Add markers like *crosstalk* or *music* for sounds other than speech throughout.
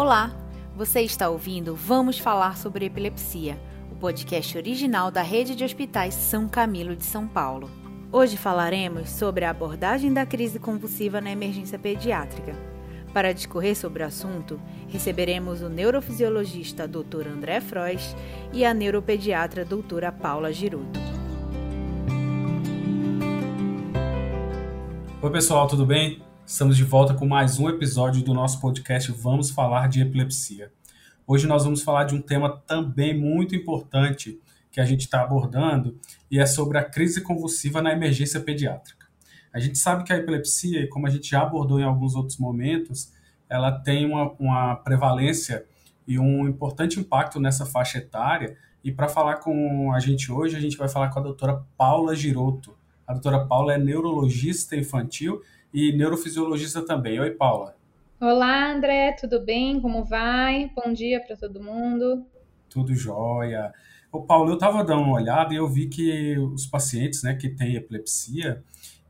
Olá, você está ouvindo Vamos Falar sobre Epilepsia, o podcast original da Rede de Hospitais São Camilo de São Paulo. Hoje falaremos sobre a abordagem da crise convulsiva na emergência pediátrica. Para discorrer sobre o assunto, receberemos o neurofisiologista Dr. André Frois e a neuropediatra doutora Paula Giruto. Oi, pessoal, tudo bem? Estamos de volta com mais um episódio do nosso podcast Vamos Falar de Epilepsia. Hoje nós vamos falar de um tema também muito importante que a gente está abordando e é sobre a crise convulsiva na emergência pediátrica. A gente sabe que a epilepsia, como a gente já abordou em alguns outros momentos, ela tem uma, uma prevalência e um importante impacto nessa faixa etária. E para falar com a gente hoje, a gente vai falar com a doutora Paula Giroto. A doutora Paula é neurologista infantil e neurofisiologista também. Oi, Paula. Olá, André, tudo bem? Como vai? Bom dia para todo mundo. Tudo jóia. Ô, Paulo, eu estava dando uma olhada e eu vi que os pacientes né, que têm epilepsia,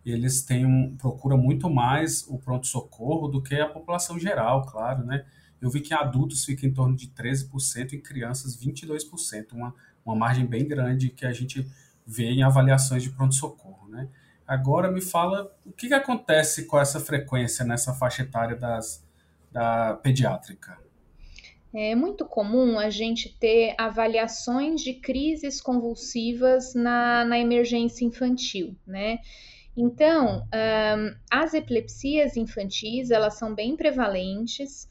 eles têm um, procuram muito mais o pronto-socorro do que a população geral, claro, né? Eu vi que em adultos fica em torno de 13% e em crianças 22%, uma, uma margem bem grande que a gente vê em avaliações de pronto-socorro, né? Agora me fala o que, que acontece com essa frequência nessa faixa etária das, da pediátrica. É muito comum a gente ter avaliações de crises convulsivas na, na emergência infantil, né? Então, um, as epilepsias infantis, elas são bem prevalentes,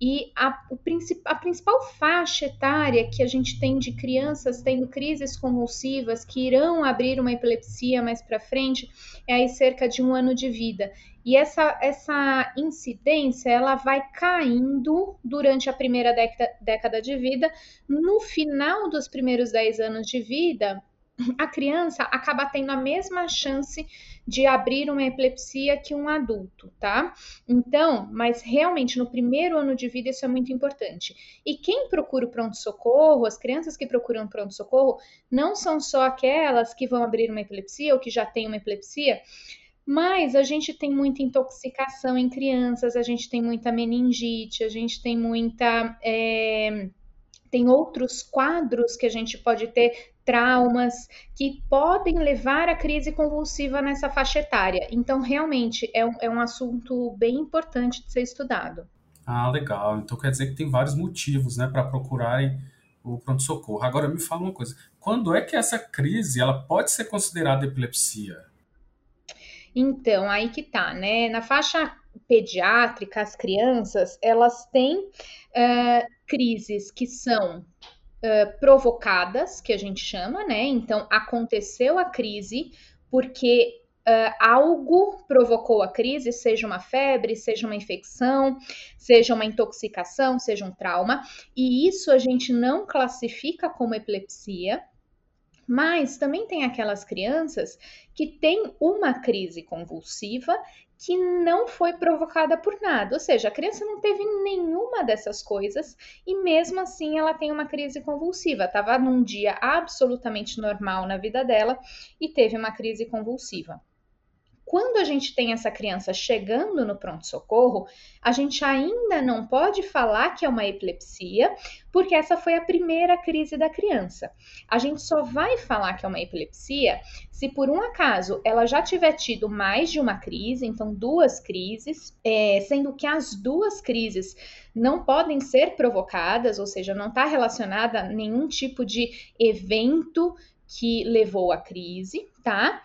e a, o, a principal faixa etária que a gente tem de crianças tendo crises convulsivas que irão abrir uma epilepsia mais para frente é aí cerca de um ano de vida. E essa, essa incidência ela vai caindo durante a primeira década, década de vida. No final dos primeiros 10 anos de vida, a criança acaba tendo a mesma chance de abrir uma epilepsia que um adulto, tá? Então, mas realmente no primeiro ano de vida isso é muito importante. E quem procura o pronto-socorro, as crianças que procuram pronto-socorro, não são só aquelas que vão abrir uma epilepsia ou que já têm uma epilepsia, mas a gente tem muita intoxicação em crianças, a gente tem muita meningite, a gente tem muita. É, tem outros quadros que a gente pode ter traumas que podem levar à crise convulsiva nessa faixa etária. Então, realmente, é um, é um assunto bem importante de ser estudado. Ah, legal. Então quer dizer que tem vários motivos, né, para procurarem o pronto-socorro. Agora me fala uma coisa: quando é que essa crise ela pode ser considerada epilepsia? Então, aí que tá, né? Na faixa pediátrica, as crianças, elas têm uh, crises que são provocadas, que a gente chama, né? Então, aconteceu a crise porque uh, algo provocou a crise, seja uma febre, seja uma infecção, seja uma intoxicação, seja um trauma, e isso a gente não classifica como epilepsia, mas também tem aquelas crianças que têm uma crise convulsiva que não foi provocada por nada, ou seja, a criança não teve nenhuma dessas coisas e mesmo assim ela tem uma crise convulsiva. Estava num dia absolutamente normal na vida dela e teve uma crise convulsiva. Quando a gente tem essa criança chegando no pronto-socorro, a gente ainda não pode falar que é uma epilepsia, porque essa foi a primeira crise da criança. A gente só vai falar que é uma epilepsia se por um acaso ela já tiver tido mais de uma crise, então duas crises, é, sendo que as duas crises não podem ser provocadas, ou seja, não está relacionada a nenhum tipo de evento que levou à crise, tá?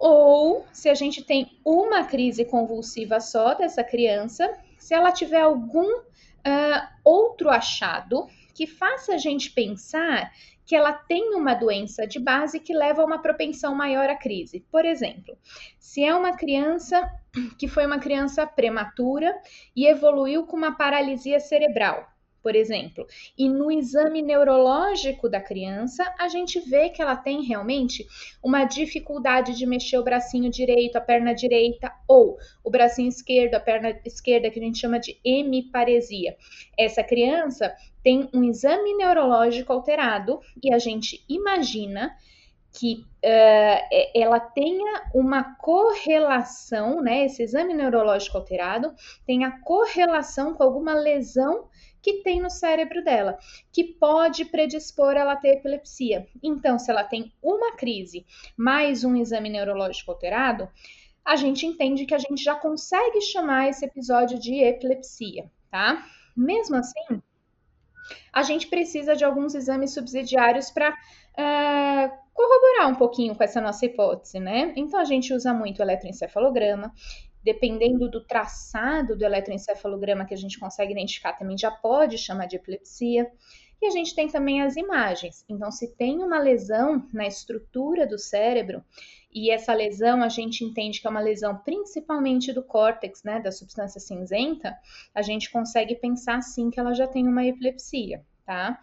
Ou se a gente tem uma crise convulsiva só dessa criança, se ela tiver algum uh, outro achado que faça a gente pensar que ela tem uma doença de base que leva a uma propensão maior à crise. Por exemplo, se é uma criança que foi uma criança prematura e evoluiu com uma paralisia cerebral, por exemplo. E no exame neurológico da criança, a gente vê que ela tem realmente uma dificuldade de mexer o bracinho direito, a perna direita, ou o bracinho esquerdo, a perna esquerda, que a gente chama de hemiparesia. Essa criança tem um exame neurológico alterado e a gente imagina que uh, ela tenha uma correlação, né? Esse exame neurológico alterado tenha correlação com alguma lesão que tem no cérebro dela, que pode predispor ela a ter epilepsia. Então, se ela tem uma crise mais um exame neurológico alterado, a gente entende que a gente já consegue chamar esse episódio de epilepsia, tá? Mesmo assim, a gente precisa de alguns exames subsidiários para uh, corroborar um pouquinho com essa nossa hipótese, né? Então a gente usa muito o eletroencefalograma. Dependendo do traçado do eletroencefalograma que a gente consegue identificar, também já pode chamar de epilepsia. E a gente tem também as imagens. Então, se tem uma lesão na estrutura do cérebro, e essa lesão a gente entende que é uma lesão principalmente do córtex, né, da substância cinzenta, a gente consegue pensar sim que ela já tem uma epilepsia, tá?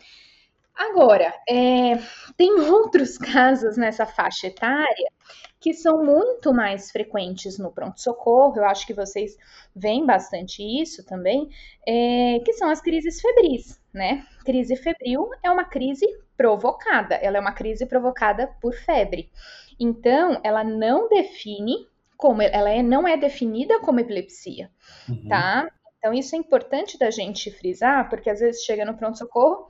Agora, é, tem outros *laughs* casos nessa faixa etária que são muito mais frequentes no pronto-socorro, eu acho que vocês veem bastante isso também, é, que são as crises febris, né? Crise febril é uma crise provocada, ela é uma crise provocada por febre. Então, ela não define como, ela é, não é definida como epilepsia, uhum. tá? Então, isso é importante da gente frisar, porque às vezes chega no pronto-socorro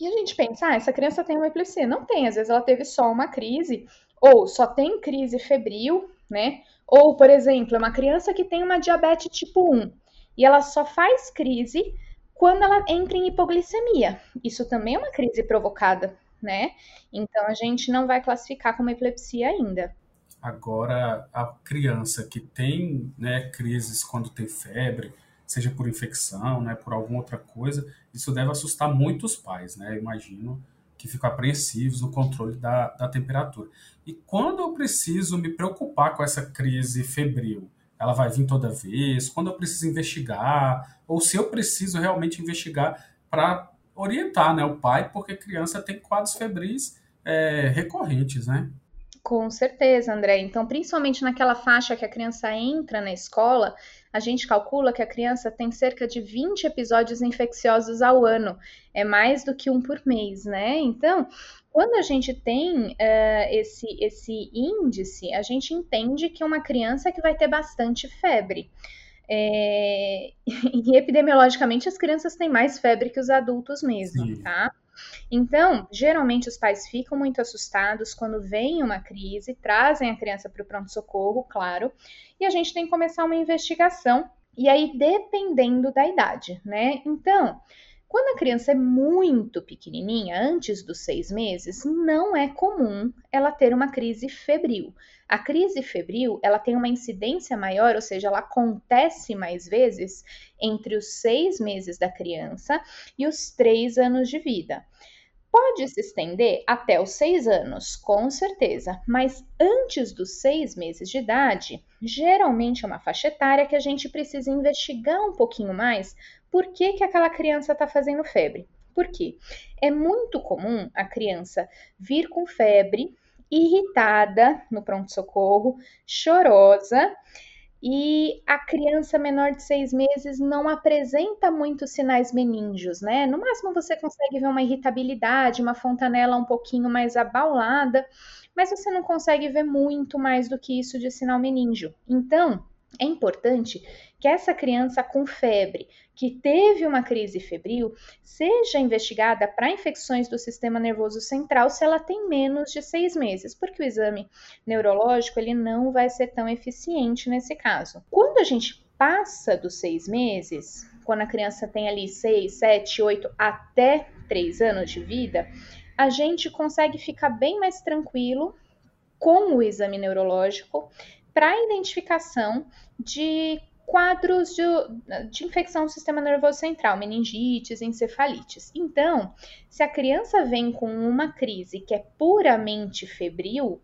e a gente pensa, ah, essa criança tem uma epilepsia. Não tem, às vezes ela teve só uma crise, ou só tem crise febril, né? Ou, por exemplo, é uma criança que tem uma diabetes tipo 1 e ela só faz crise quando ela entra em hipoglicemia. Isso também é uma crise provocada, né? Então a gente não vai classificar como epilepsia ainda. Agora, a criança que tem né, crises quando tem febre, seja por infecção, né, por alguma outra coisa, isso deve assustar muitos pais, né? Imagino que ficam apreensivos no controle da, da temperatura. E quando eu preciso me preocupar com essa crise febril, ela vai vir toda vez? Quando eu preciso investigar? Ou se eu preciso realmente investigar para orientar né, o pai, porque criança tem quadros febris é, recorrentes, né? Com certeza, André. Então, principalmente naquela faixa que a criança entra na escola, a gente calcula que a criança tem cerca de 20 episódios infecciosos ao ano. É mais do que um por mês, né? Então, quando a gente tem uh, esse, esse índice, a gente entende que é uma criança que vai ter bastante febre. É, *laughs* e epidemiologicamente as crianças têm mais febre que os adultos mesmo, Sim. tá? Então, geralmente os pais ficam muito assustados quando vem uma crise, trazem a criança para o pronto-socorro, claro, e a gente tem que começar uma investigação, e aí dependendo da idade, né? Então, quando a criança é muito pequenininha, antes dos seis meses, não é comum ela ter uma crise febril. A crise febril, ela tem uma incidência maior, ou seja, ela acontece mais vezes entre os seis meses da criança e os três anos de vida. Pode se estender até os seis anos, com certeza, mas antes dos seis meses de idade, geralmente é uma faixa etária que a gente precisa investigar um pouquinho mais por que, que aquela criança está fazendo febre. Por quê? É muito comum a criança vir com febre, irritada no pronto-socorro, chorosa, e a criança menor de seis meses não apresenta muitos sinais meníngeos, né? No máximo você consegue ver uma irritabilidade, uma fontanela um pouquinho mais abaulada, mas você não consegue ver muito mais do que isso de sinal meníngeo. Então, é importante que essa criança com febre, que teve uma crise febril, seja investigada para infecções do sistema nervoso central se ela tem menos de seis meses, porque o exame neurológico ele não vai ser tão eficiente nesse caso. Quando a gente passa dos seis meses, quando a criança tem ali seis, sete, oito até três anos de vida, a gente consegue ficar bem mais tranquilo com o exame neurológico para identificação de quadros de, de, infecção do sistema nervoso central, meningites, encefalites. Então, se a criança vem com uma crise que é puramente febril,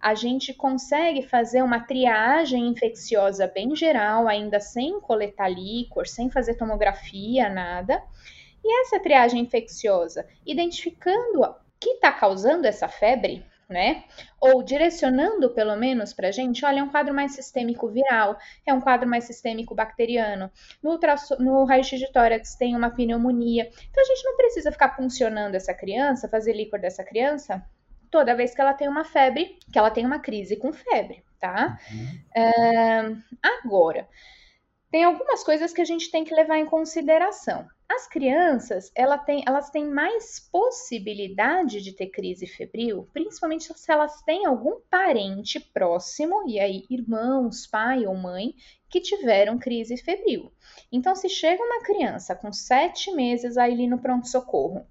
a gente consegue fazer uma triagem infecciosa bem geral, ainda sem coletar líquor, sem fazer tomografia, nada. E essa triagem infecciosa, identificando o que está causando essa febre, né? Ou direcionando pelo menos para a gente, olha, é um quadro mais sistêmico viral, é um quadro mais sistêmico bacteriano. No, no raio-x de tórax tem uma pneumonia. Então a gente não precisa ficar funcionando essa criança, fazer líquor dessa criança toda vez que ela tem uma febre, que ela tem uma crise com febre, tá? Uhum. agora, tem algumas coisas que a gente tem que levar em consideração. As crianças, ela tem, elas têm mais possibilidade de ter crise febril, principalmente se elas têm algum parente próximo, e aí irmãos, pai ou mãe, que tiveram crise febril. Então, se chega uma criança com sete meses aí no pronto-socorro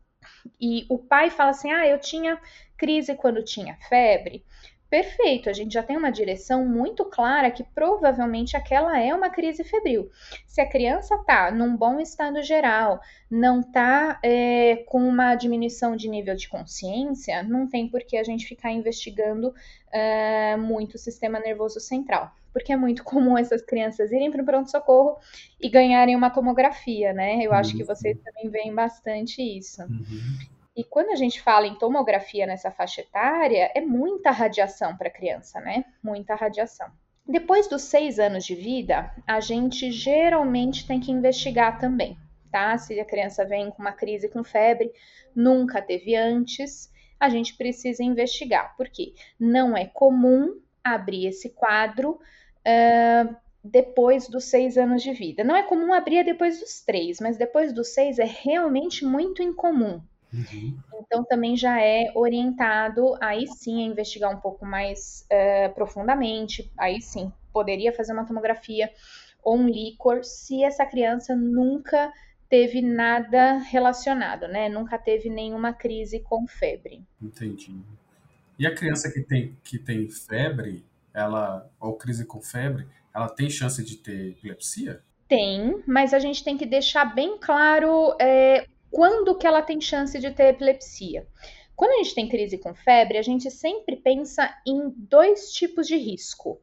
e o pai fala assim: ah, eu tinha crise quando tinha febre, Perfeito, a gente já tem uma direção muito clara que provavelmente aquela é uma crise febril. Se a criança está num bom estado geral, não está é, com uma diminuição de nível de consciência, não tem por que a gente ficar investigando é, muito o sistema nervoso central. Porque é muito comum essas crianças irem para o pronto-socorro e ganharem uma tomografia, né? Eu acho que uhum. vocês também veem bastante isso. Uhum. E quando a gente fala em tomografia nessa faixa etária, é muita radiação para a criança, né? Muita radiação. Depois dos seis anos de vida, a gente geralmente tem que investigar também, tá? Se a criança vem com uma crise com febre, nunca teve antes, a gente precisa investigar, porque não é comum abrir esse quadro uh, depois dos seis anos de vida. Não é comum abrir depois dos três, mas depois dos seis é realmente muito incomum, Uhum. Então, também já é orientado aí sim a investigar um pouco mais uh, profundamente. Aí sim, poderia fazer uma tomografia ou um líquor se essa criança nunca teve nada relacionado, né? Nunca teve nenhuma crise com febre. Entendi. E a criança que tem, que tem febre, ela, ou crise com febre, ela tem chance de ter epilepsia? Tem, mas a gente tem que deixar bem claro é, quando que ela tem chance de ter epilepsia? Quando a gente tem crise com febre, a gente sempre pensa em dois tipos de risco.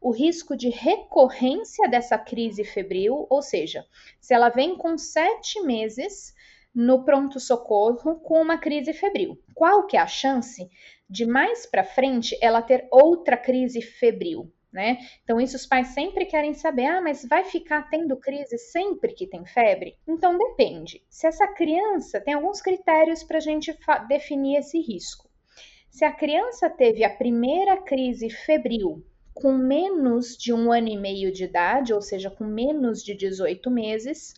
O risco de recorrência dessa crise febril, ou seja, se ela vem com sete meses no pronto-socorro com uma crise febril, qual que é a chance de mais para frente ela ter outra crise febril? Né? Então, isso os pais sempre querem saber: ah, mas vai ficar tendo crise sempre que tem febre? Então, depende. Se essa criança tem alguns critérios para a gente definir esse risco. Se a criança teve a primeira crise febril com menos de um ano e meio de idade, ou seja, com menos de 18 meses,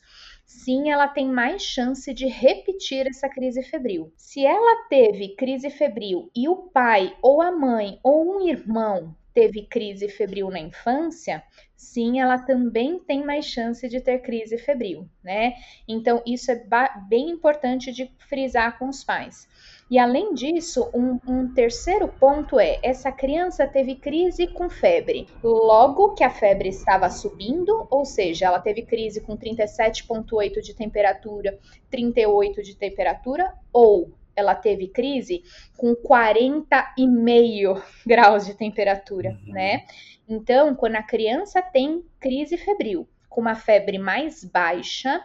sim, ela tem mais chance de repetir essa crise febril. Se ela teve crise febril e o pai ou a mãe ou um irmão teve crise febril na infância, sim, ela também tem mais chance de ter crise febril, né? Então, isso é bem importante de frisar com os pais. E além disso, um, um, terceiro ponto é: essa criança teve crise com febre. Logo que a febre estava subindo, ou seja, ela teve crise com 37,8 de temperatura, 38 de temperatura, ou ela teve crise com 40,5 *laughs* graus de temperatura, uhum. né? Então, quando a criança tem crise febril com uma febre mais baixa,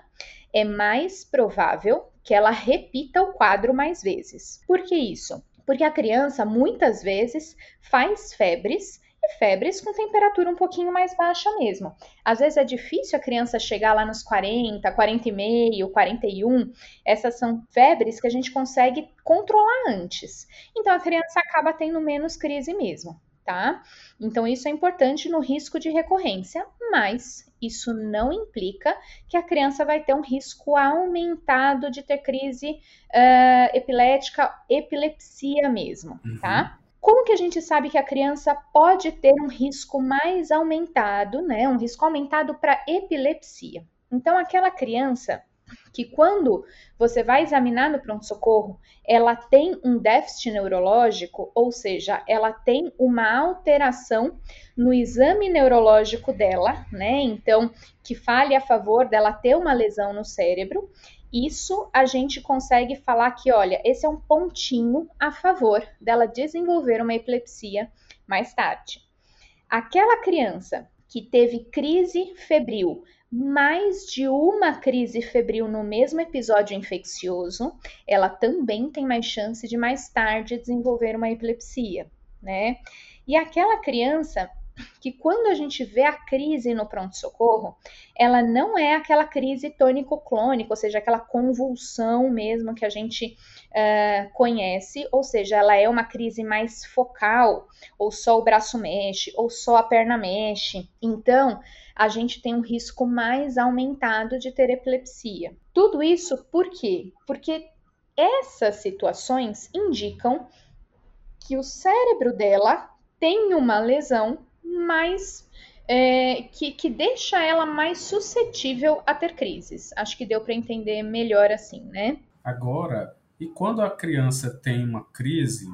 é mais provável que ela repita o quadro mais vezes. Por que isso? Porque a criança muitas vezes faz febres e febres com temperatura um pouquinho mais baixa mesmo. Às vezes é difícil a criança chegar lá nos 40, 40,5, 41. Essas são febres que a gente consegue controlar antes. Então a criança acaba tendo menos crise mesmo, tá? Então isso é importante no risco de recorrência, mas isso não implica que a criança vai ter um risco aumentado de ter crise uh, epilética, epilepsia mesmo, uhum. tá? Como que a gente sabe que a criança pode ter um risco mais aumentado, né? Um risco aumentado para epilepsia. Então, aquela criança que quando você vai examinar no pronto-socorro, ela tem um déficit neurológico, ou seja, ela tem uma alteração no exame neurológico dela, né? Então, que fale a favor dela ter uma lesão no cérebro, isso a gente consegue falar que, olha, esse é um pontinho a favor dela desenvolver uma epilepsia mais tarde. Aquela criança que teve crise febril, mais de uma crise febril no mesmo episódio infeccioso, ela também tem mais chance de mais tarde desenvolver uma epilepsia, né? E aquela criança que quando a gente vê a crise no pronto-socorro, ela não é aquela crise tônico-clônica, ou seja, aquela convulsão mesmo que a gente uh, conhece, ou seja, ela é uma crise mais focal, ou só o braço mexe, ou só a perna mexe. Então, a gente tem um risco mais aumentado de ter epilepsia. Tudo isso por quê? Porque essas situações indicam que o cérebro dela tem uma lesão mais é, que, que deixa ela mais suscetível a ter crises. Acho que deu para entender melhor assim, né? Agora, e quando a criança tem uma crise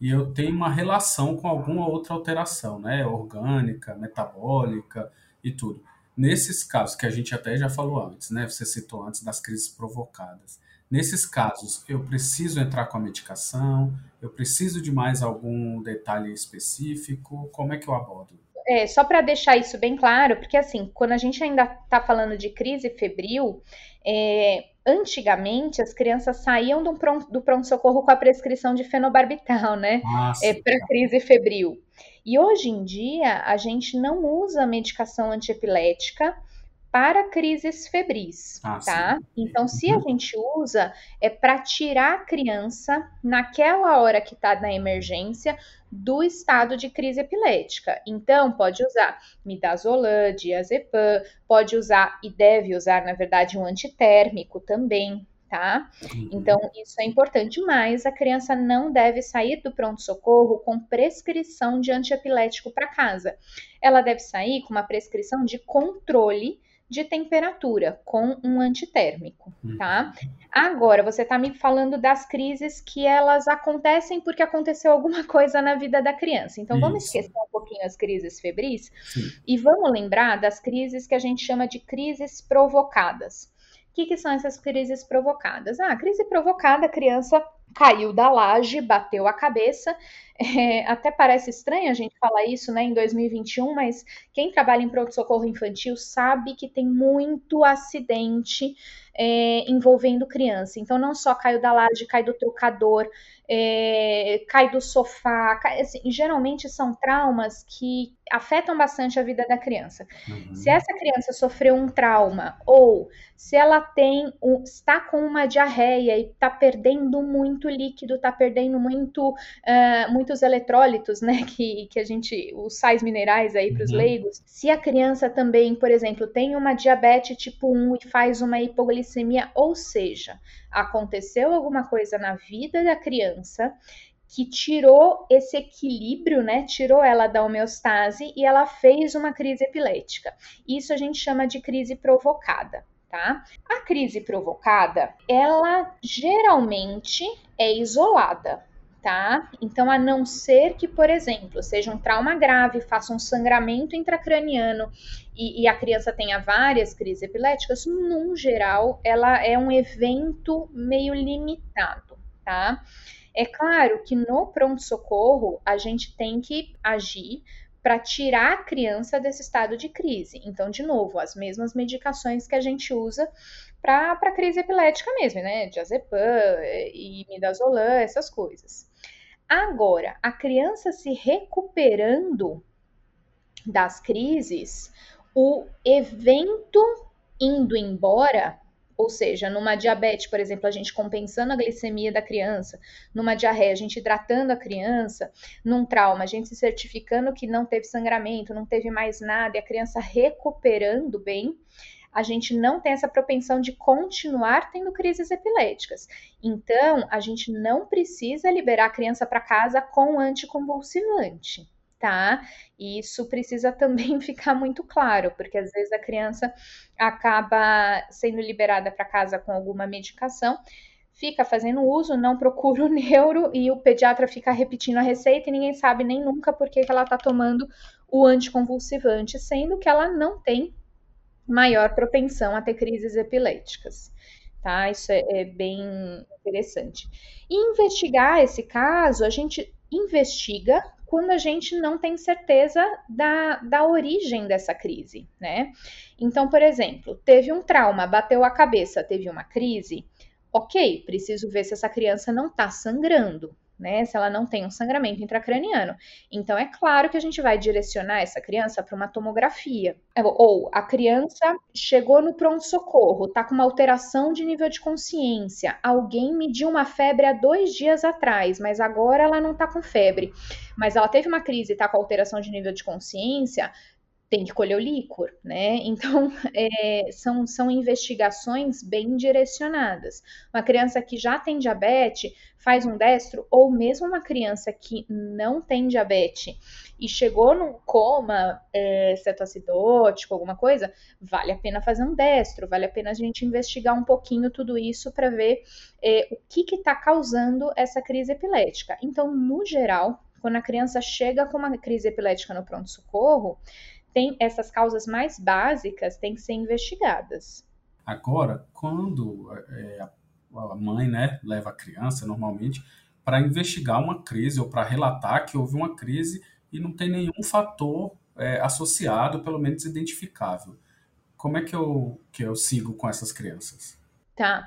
e eu tenho uma relação com alguma outra alteração, né? Orgânica, metabólica e tudo. Nesses casos, que a gente até já falou antes, né? Você citou antes das crises provocadas. Nesses casos, eu preciso entrar com a medicação? Eu preciso de mais algum detalhe específico? Como é que eu abordo? É, só para deixar isso bem claro, porque assim, quando a gente ainda está falando de crise febril, é, antigamente as crianças saíam do pronto-socorro pronto com a prescrição de fenobarbital, né? Ah, é, para crise febril. E hoje em dia a gente não usa medicação antiepilética para crises febris, ah, tá? Sim. Então, se a uhum. gente usa, é para tirar a criança naquela hora que está na emergência do estado de crise epilética. Então, pode usar midazolam, diazepam, pode usar e deve usar, na verdade, um antitérmico também, tá? Uhum. Então, isso é importante, mas a criança não deve sair do pronto-socorro com prescrição de antiepilético para casa. Ela deve sair com uma prescrição de controle de temperatura com um antitérmico, tá? Uhum. Agora, você está me falando das crises que elas acontecem porque aconteceu alguma *laughs* coisa na vida da criança. Então, Isso. vamos esquecer um pouquinho as crises febris Sim. e vamos lembrar das crises que a gente chama de crises provocadas. Que, que são essas crises provocadas? Ah, crise provocada, a criança caiu da laje, bateu a cabeça. *laughs* É, até parece estranho a gente falar isso né, em 2021, mas quem trabalha em pronto-socorro infantil sabe que tem muito acidente é, envolvendo criança. Então, não só caiu da laje, cai do trocador, é, cai do sofá. Cai, assim, geralmente são traumas que afetam bastante a vida da criança. Uhum. Se essa criança sofreu um trauma ou se ela tem um, está com uma diarreia e está perdendo muito líquido, está perdendo muito, uh, muitos eletrólitos, né? Que, que a gente, os sais minerais aí para os uhum. leigos. Se a criança também, por exemplo, tem uma diabetes tipo 1 e faz uma hipoglicemia, ou seja, aconteceu alguma coisa na vida da criança que tirou esse equilíbrio, né? Tirou ela da homeostase e ela fez uma crise epilética. Isso a gente chama de crise provocada. Tá? A crise provocada, ela geralmente é isolada, tá? Então, a não ser que, por exemplo, seja um trauma grave, faça um sangramento intracraniano e, e, a criança tenha várias crises epiléticas, num geral, ela é um evento meio limitado, tá? É claro que no pronto-socorro a gente tem que agir para tirar a criança desse estado de crise. Então, de novo, as mesmas medicações que a gente usa para crise epilética mesmo, né? Diazepam e midazolam, essas coisas. Agora, a criança se recuperando das crises, o evento indo embora ou seja, numa diabetes, por exemplo, a gente compensando a glicemia da criança, numa diarreia, a gente hidratando a criança, num trauma, a gente se certificando que não teve sangramento, não teve mais nada, e a criança recuperando bem, a gente não tem essa propensão de continuar tendo crises epiléticas. Então, a gente não precisa liberar a criança para casa com anticonvulsivante tá? E isso precisa *laughs* também ficar muito claro, porque às vezes a criança acaba sendo liberada para casa com alguma medicação, fica fazendo uso, não procura o neuro e o pediatra fica repetindo a receita e ninguém sabe nem nunca por que, que ela está tomando o anticonvulsivante, sendo que ela não tem maior propensão a ter crises epiléticas. Tá? Isso é, é bem interessante. E investigar esse caso, a gente investiga quando a gente não tem certeza da, da origem dessa crise, né? Então, por exemplo, teve um trauma, bateu a cabeça, teve uma crise, ok, preciso ver se essa criança não está sangrando, né? Se ela não tem um sangramento intracraniano. Então, é claro que a gente vai direcionar essa criança para uma tomografia. É, ou a criança chegou no pronto-socorro, tá com uma alteração de nível de consciência. Alguém mediu uma febre há dois dias atrás, mas agora ela não tá com febre. Mas ela teve uma crise e tá com alteração de nível de consciência tem que colher o líquor, né? Então, *laughs* é, são, são investigações bem direcionadas. Uma criança que já tem diabetes faz um destro, ou mesmo uma criança que não tem diabetes e chegou num coma é, cetoacidótico, alguma coisa, vale a pena fazer um destro, vale a pena a gente investigar um pouquinho tudo isso para ver é, o que está causando essa crise epilética. Então, no geral, quando a criança chega com uma crise epilética no pronto-socorro, tem essas causas mais básicas têm que ser investigadas. Agora, quando é, a mãe né, leva a criança, normalmente, para investigar uma crise ou para relatar que houve uma crise e não tem nenhum fator é, associado, pelo menos identificável. Como é que eu, que eu sigo com essas crianças? Tá.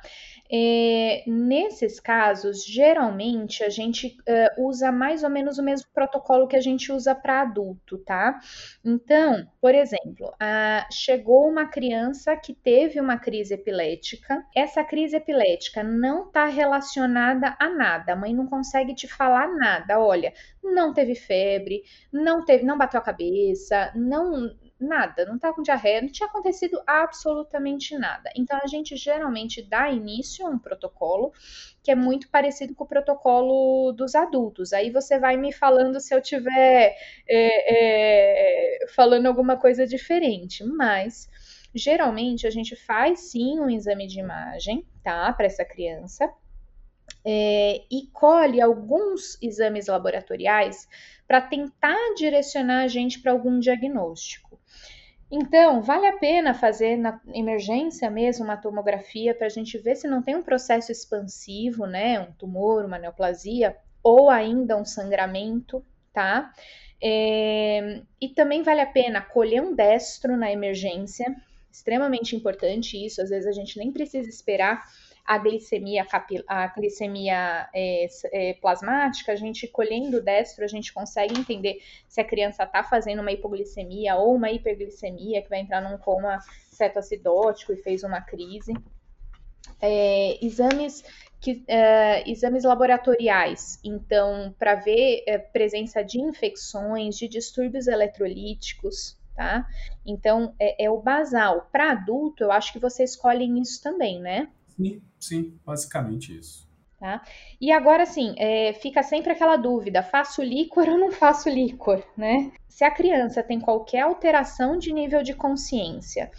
É, nesses casos, geralmente a gente uh, usa mais ou menos o mesmo protocolo que a gente usa para adulto, tá? Então, por exemplo, uh, chegou uma criança que teve uma crise epilética. Essa crise epilética não está relacionada a nada. A mãe não consegue te falar nada. Olha, não teve febre, não teve, não bateu a cabeça, não nada, não estava com diarreia, não tinha acontecido absolutamente nada. Então a gente geralmente dá início a um protocolo que é muito parecido com o protocolo dos adultos. Aí você vai me falando se eu tiver é, é, falando alguma coisa diferente, mas geralmente a gente faz sim um exame de imagem, tá, para essa criança. É, e colhe alguns exames laboratoriais para tentar direcionar a gente para algum diagnóstico. Então, vale a pena fazer na emergência mesmo uma tomografia para a gente ver se não tem um processo expansivo, né? Um tumor, uma neoplasia, ou ainda um sangramento, tá? É, e também vale a pena colher um destro na emergência, extremamente importante isso, às vezes a gente nem precisa esperar a glicemia, a glicemia é, é, plasmática, a gente colhendo o destro, a gente consegue entender se a criança está fazendo uma hipoglicemia ou uma hiperglicemia, que vai entrar num coma cetoacidótico e fez uma crise. É, exames que, uh, exames laboratoriais, então, para ver uh, presença de infecções, de distúrbios eletrolíticos, tá? Então, é, é o basal. Para adulto, eu acho que vocês escolhem isso também, né? Sim, sim, basicamente isso. Tá? E agora sim, é, fica sempre aquela dúvida: faço líquor ou não faço líquor, né? Se a criança tem qualquer alteração de nível de consciência,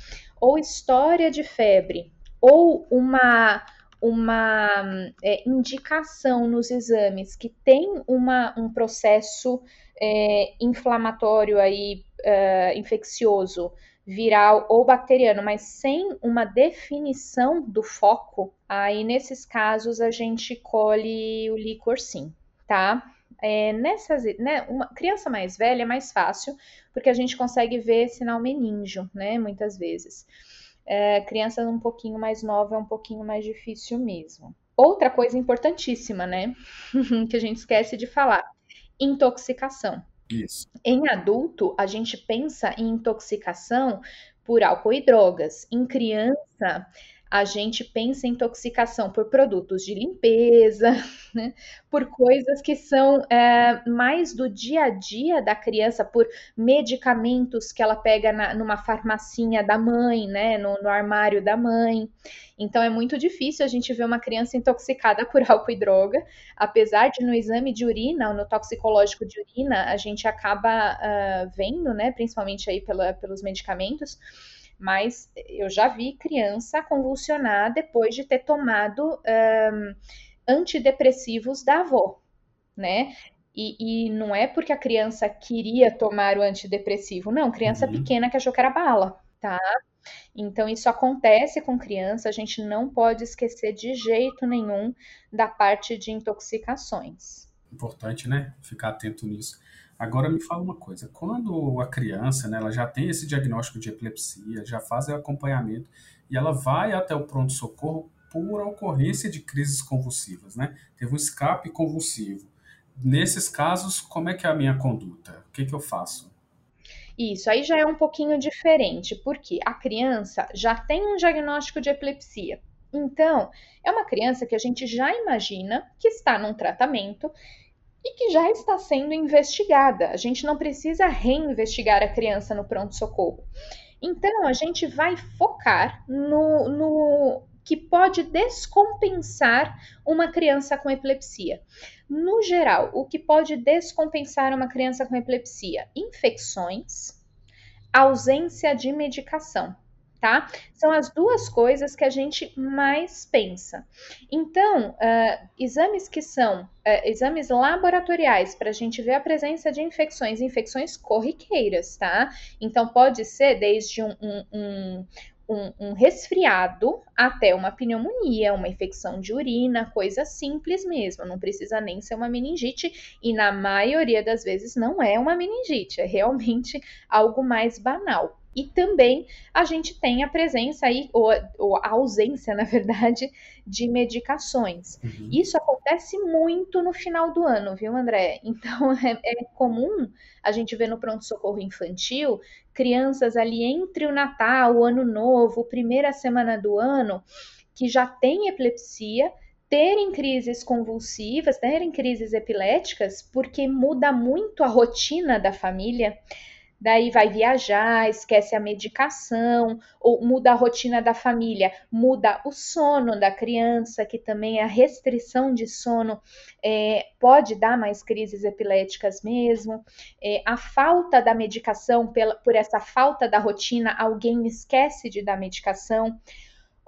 ou história de febre, ou uma, uma é, indicação nos exames que tem uma, um processo é, inflamatório aí, uh, infeccioso viral ou bacteriano, mas sem uma definição do foco, aí nesses casos a gente colhe o líquor sim, tá? É, nessas, né, uma criança mais velha é mais fácil, porque a gente consegue ver sinal meníngeo, né, muitas vezes. É, criança um pouquinho mais nova é um pouquinho mais difícil mesmo. Outra coisa importantíssima, né, *laughs* que a gente esquece de falar, intoxicação. Isso. Em adulto, a gente pensa em intoxicação por álcool e drogas. Em criança, a gente pensa em intoxicação por produtos de limpeza, *laughs* né? por coisas que são é, mais do dia a dia da criança, por medicamentos que ela pega na, numa farmacinha da mãe, né? no, no armário da mãe. Então é muito difícil a gente ver uma criança intoxicada por *laughs* álcool e droga, apesar de no exame de urina, no toxicológico de urina, a gente acaba uh, vendo, né? principalmente aí pela, pelos medicamentos mas eu já vi criança convulsionar depois de ter tomado um, antidepressivos da avó, né? E, e, não é porque a criança queria tomar o antidepressivo, não, criança uhum. pequena que achou que era bala, tá? Então, isso acontece com criança, a gente não pode esquecer de jeito nenhum da parte de intoxicações. Importante, né? Ficar atento nisso. Agora me fala uma coisa, quando a criança, né, ela já tem esse diagnóstico de epilepsia, já faz o acompanhamento e ela vai até o pronto-socorro por ocorrência de crises convulsivas, né? Teve um escape convulsivo. nesses casos, como é que é a minha conduta? O que, que eu faço? Isso aí já é um pouquinho diferente, porque a criança já tem um diagnóstico de epilepsia. Então, é uma criança que a gente já imagina que está num tratamento e que já está sendo investigada. A gente não precisa reinvestigar a criança no pronto-socorro. Então, a gente vai focar no, no que pode descompensar uma criança com epilepsia. No geral, o que pode descompensar uma criança com epilepsia? Infecções, ausência de medicação tá? São as duas coisas que a gente mais pensa. Então, uh, exames que são uh, exames laboratoriais para a gente ver a presença de infecções, infecções corriqueiras, tá? Então, pode ser desde um, um, um um, um, resfriado até uma pneumonia, uma infecção de urina, coisa simples mesmo, não precisa nem ser uma meningite, e na maioria das vezes não é uma meningite, é realmente *laughs* algo mais banal. E também a gente tem a presença aí, ou, ou a ausência, *laughs* na verdade, de medicações. Uhum. Isso acontece muito no final do ano, viu, André? *laughs* Então é, é comum a gente ver no pronto-socorro infantil crianças ali entre o Natal, o Ano Novo, primeira semana do ano, que já têm epilepsia, terem crises convulsivas, terem crises epiléticas, porque muda muito a rotina da família daí vai viajar, esquece a medicação, ou muda a rotina da família, muda o sono da criança, que também a restrição de sono é, pode dar mais crises epiléticas mesmo. É, a falta da medicação, pela, por essa falta da rotina, alguém esquece de dar medicação.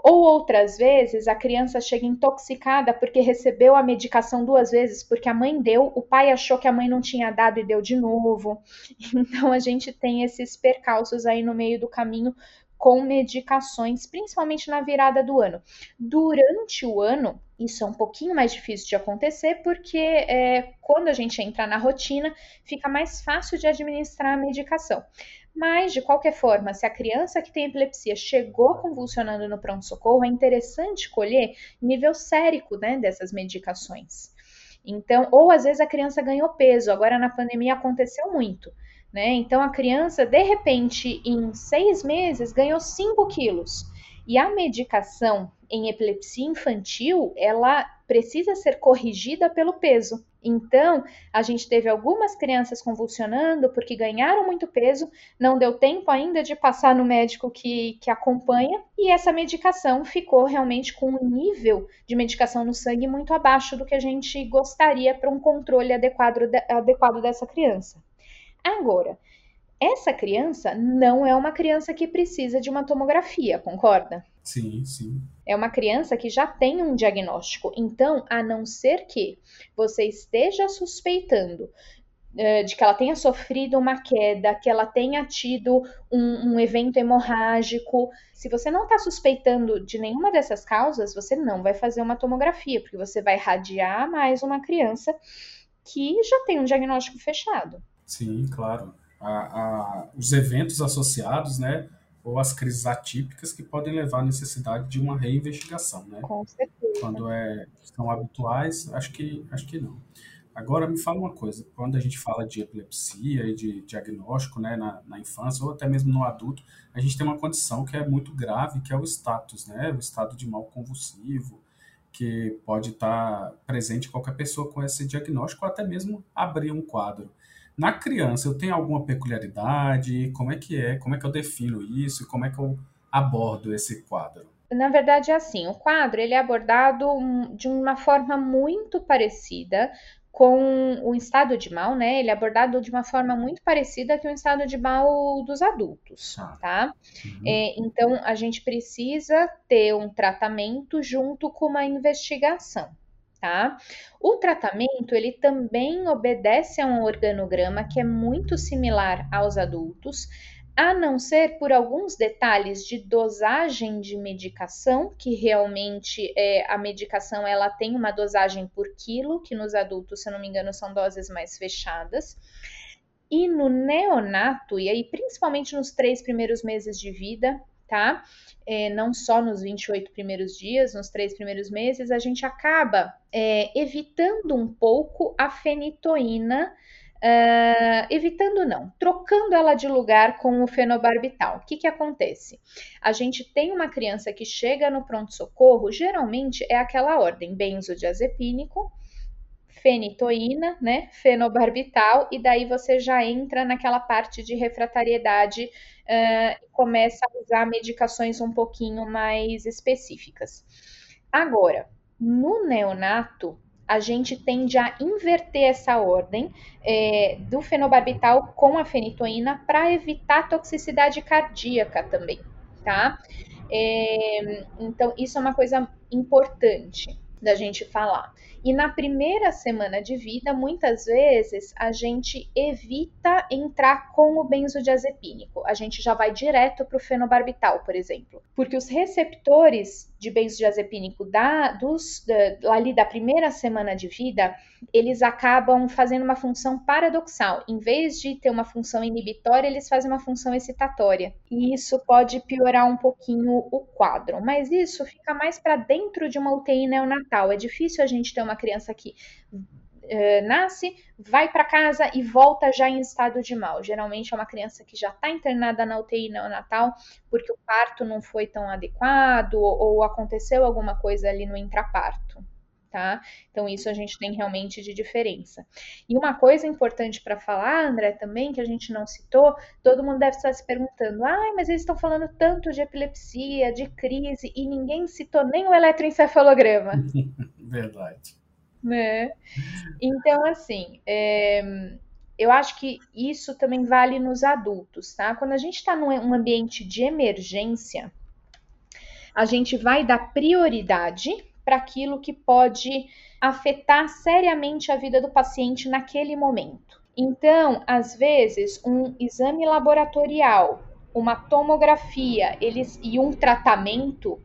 Ou outras vezes a criança chega intoxicada porque recebeu a medicação duas vezes, porque a mãe deu, o pai achou que a mãe não tinha dado e deu de novo. *laughs* Então a gente tem esses percalços aí no meio do caminho com medicações, principalmente na virada do ano. Durante o ano, isso é um pouquinho mais difícil de acontecer, porque é, quando a gente entra na rotina, fica mais fácil de administrar a medicação. Mas, de qualquer forma, se a criança que tem epilepsia chegou convulsionando no pronto-socorro, é interessante colher nível sérico né, dessas medicações. Então, ou às vezes a criança ganhou peso, agora na pandemia aconteceu muito. Né? Então, a criança, de repente, em seis meses, ganhou 5 quilos. E a medicação em epilepsia infantil, ela precisa ser corrigida pelo peso. Então, a gente teve algumas crianças convulsionando porque ganharam muito peso, não deu tempo ainda de passar no médico que, que acompanha, e essa medicação ficou realmente com um nível de medicação no sangue muito abaixo do que a gente gostaria para um controle adequado, adequado dessa criança. Agora, essa criança não é uma criança que precisa de uma tomografia, concorda? Sim, sim. É uma criança que já tem um diagnóstico. Então, a não ser que você esteja suspeitando uh, de que ela tenha sofrido uma queda, que ela tenha tido um, um evento hemorrágico, se você não está suspeitando de nenhuma dessas causas, você não vai fazer uma tomografia, porque você vai radiar mais uma criança que já tem um diagnóstico fechado. Sim, claro. A, a, os eventos associados, né? ou as crises atípicas que podem levar à necessidade de uma reinvestigação, né? Com certeza. Quando é, são habituais, acho que, acho que não. Agora, me fala uma coisa, quando a gente fala de epilepsia e de diagnóstico né, na, na, infância ou até mesmo no adulto, a gente tem uma condição que é muito grave, que é o status, né? O estado de mal convulsivo, que pode estar presente em qualquer pessoa com esse diagnóstico ou até mesmo abrir um quadro. Na criança, eu tenho alguma peculiaridade? Como é que é? Como é que eu defino isso? Como é que eu abordo esse quadro? Na verdade, é assim, o quadro ele é abordado de uma forma muito parecida com o estado de mal, né? Ele é abordado de uma forma muito parecida com o estado de mal dos adultos, ah. tá? Uhum. É, então, a gente precisa ter um tratamento junto com uma investigação tá? O tratamento, ele também obedece a um organograma que é muito similar aos adultos, a não ser por alguns detalhes de dosagem de medicação, que realmente é, a medicação ela tem uma dosagem por quilo, que nos adultos, se eu não me engano, são doses mais fechadas. E no neonato, e aí principalmente nos três primeiros meses de vida, tá? É, não só nos 28 primeiros dias, nos três primeiros meses, a gente acaba é, evitando um pouco a fenitoína Uh, evitando não, trocando ela de lugar com o fenobarbital. O que, que acontece? A gente tem uma criança que chega no pronto-socorro, geralmente é aquela ordem: benzodiazepínico, fenitoína, né, fenobarbital, e daí você já entra naquela parte de refratariedade uh, e começa a usar medicações um pouquinho mais específicas. Agora, no neonato, a gente tende a inverter essa ordem é, do fenobarbital com a fenitoína para evitar toxicidade cardíaca também, tá? É, então, isso é uma coisa importante da gente falar. E na primeira semana de vida, muitas vezes a gente evita entrar com o benzodiazepínico. A gente já vai direto para o fenobarbital, por exemplo, porque os receptores de benzodiazepínico da, dos, da, ali da primeira semana de vida, eles acabam fazendo uma função paradoxal. Em vez de ter uma função inibitória, eles fazem uma função excitatória. E isso pode piorar um pouquinho o quadro. Mas isso fica mais para dentro de uma UTI neonatal. É difícil a gente ter uma criança que Uh, nasce, vai para casa e volta já em estado de mal. Geralmente é uma criança que já está internada na UTI neonatal porque o parto não foi tão adequado ou, ou aconteceu alguma coisa ali no intraparto. Tá? Então, isso a gente tem realmente de diferença. E uma coisa importante para falar, André, também, que a gente não citou, todo mundo deve estar se perguntando: ai, mas eles estão falando tanto de epilepsia, de crise, e ninguém citou nem o eletroencefalograma. *laughs* Verdade né? Então, assim, é, eu acho que isso também vale nos adultos, tá? Quando a gente está num ambiente de emergência, a gente vai dar prioridade para aquilo que pode afetar seriamente a vida do paciente naquele momento. Então, às vezes, um exame laboratorial, uma tomografia eles, e um tratamento,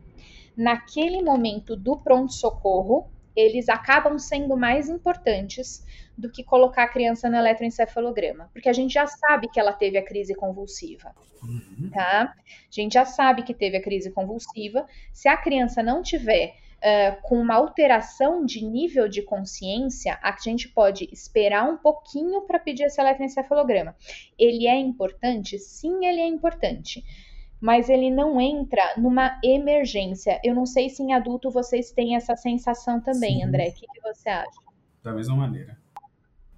naquele momento do pronto-socorro, eles acabam sendo mais importantes do que colocar a criança no eletroencefalograma, porque a gente já sabe que ela teve a crise convulsiva, uhum. tá? A gente já sabe que teve a crise convulsiva. Se a criança não tiver uh, com uma alteração de nível de consciência, a gente pode esperar um pouquinho para pedir esse eletroencefalograma. Ele é importante? Sim, ele é importante mas ele não entra numa emergência. Eu não sei se em adulto vocês têm essa sensação também, Sim. André. O que, que, você acha? Da mesma maneira.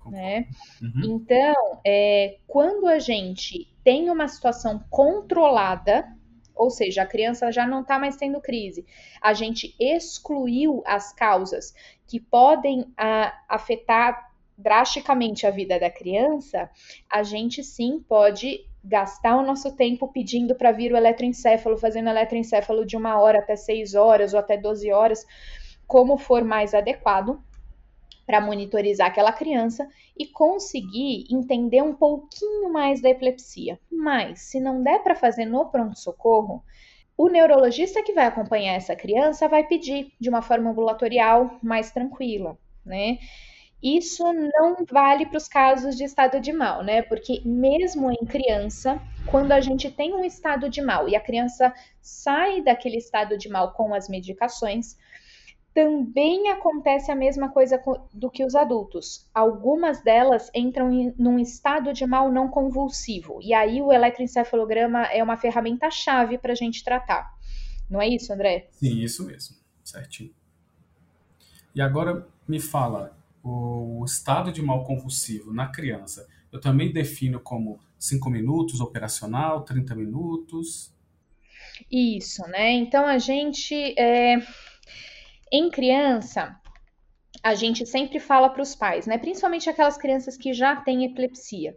Né? Uhum. Então, é, quando a gente tem uma situação controlada, ou seja, a criança já não está mais tendo crise, a gente excluiu as causas que podem a, afetar drasticamente a vida da criança, a gente sim pode gastar o nosso tempo pedindo para vir o eletroencefalo, fazendo eletroencefalo de uma hora até seis horas ou até 12 horas, como for mais adequado para monitorizar aquela criança e conseguir entender um pouquinho mais da epilepsia. Mas, se não der para fazer no pronto-socorro, o neurologista que vai acompanhar essa criança vai pedir de uma forma ambulatorial mais tranquila, né? Isso não vale para os casos de estado de mal, né? Porque mesmo em criança, quando a gente tem um estado de mal e a criança sai daquele estado de mal com as medicações, também acontece a mesma coisa do que os adultos. Algumas delas entram em num estado de mal não convulsivo. E aí o eletroencefalograma é uma ferramenta chave para a gente tratar. Não é isso, André? Sim, isso mesmo. Certinho. E agora me fala, o estado de mal convulsivo na criança, eu também defino como 5 minutos operacional, 30 minutos. Isso, né? Então a gente, é... em criança, a gente sempre fala para os pais, né? Principalmente aquelas crianças que já têm epilepsia.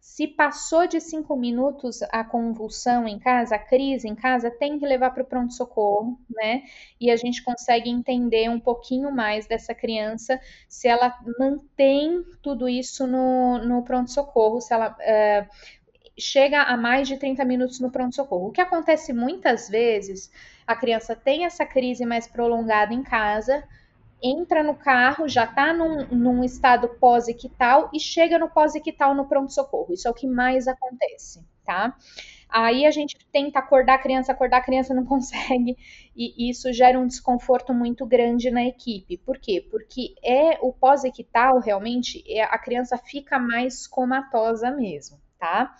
Se passou de cinco minutos a convulsão em casa, a crise em casa, tem que levar para o pronto-socorro, né? E a gente consegue entender um pouquinho mais dessa criança, se ela mantém tudo isso no, no pronto-socorro, se ela. Uh, chega a mais de 30 minutos no pronto-socorro. O que acontece muitas vezes, a criança tem essa crise mais prolongada em casa, entra no carro, já está num, num, estado pós-equital e chega no pós-equital no pronto-socorro. Isso é o que mais acontece, tá? Aí a gente tenta acordar a criança, acordar a criança não *laughs* consegue, e isso gera um desconforto muito grande na equipe. Por quê? Porque é o pós-equital, realmente, é, a criança fica mais comatosa mesmo, tá?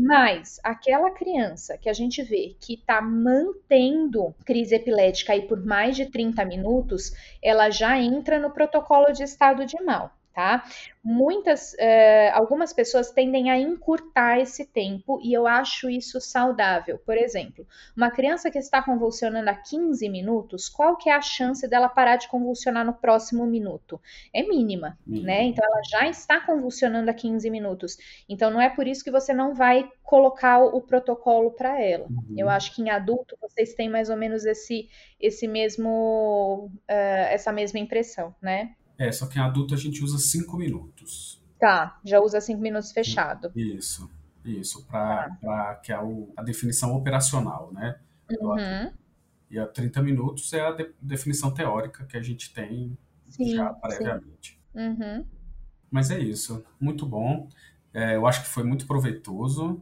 Mas aquela criança que a gente vê que está mantendo crise epilética aí por mais de 30 minutos, ela já entra no protocolo de estado de mal tá? Muitas, uh, algumas pessoas tendem a encurtar esse tempo e eu acho isso saudável. Por exemplo, uma criança que está convulsionando há 15 minutos, qual que é a chance dela parar de convulsionar no próximo minuto? É mínima, mínima. né? Então ela já está convulsionando há 15 minutos. Então não é por isso que você não vai colocar o, protocolo para ela. Uhum. Eu acho que em adulto vocês têm mais ou menos esse, esse mesmo, uh, essa mesma impressão, né? É, só que em adulto a gente usa cinco minutos. Tá, já usa cinco minutos fechado. Isso, isso, para tá. que é o, a definição operacional, né? Uhum. E a 30 minutos é a de, definição teórica que a gente tem sim, já previamente. Uhum. Mas é isso, muito bom. É, eu acho que foi muito proveitoso.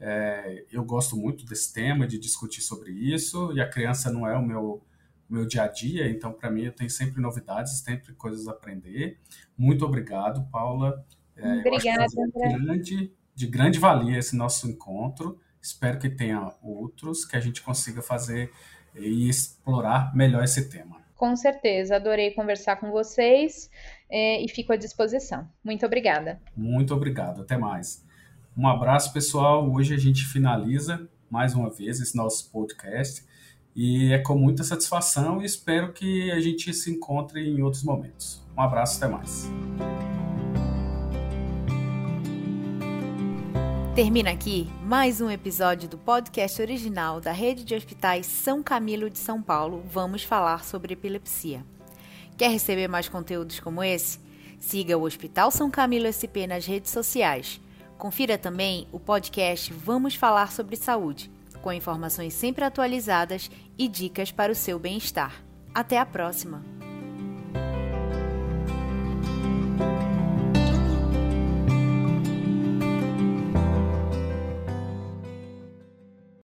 É, eu gosto muito desse tema, de discutir sobre isso, e a criança não é o meu meu dia a dia, então para mim eu tenho sempre novidades, sempre coisas a aprender. Muito obrigado, Paula. É, Obrigada, André. Grande, de grande valia esse nosso encontro. Espero que tenha outros, que a gente consiga fazer e explorar melhor esse tema. Com certeza, adorei conversar com vocês é, e fico à disposição. Muito obrigada. Muito obrigado, até mais. Um abraço, pessoal. Hoje a gente finaliza mais uma vez esse nosso podcast. E é com muita satisfação e espero que a gente se encontre em outros momentos. Um abraço, até mais. Termina aqui mais um episódio do podcast original da Rede de Hospitais São Camilo de São Paulo. Vamos falar sobre epilepsia. Quer receber mais conteúdos como esse? Siga o Hospital São Camilo SP nas redes sociais. Confira também o podcast Vamos Falar sobre Saúde com informações sempre atualizadas e dicas para o seu bem-estar. Até a próxima!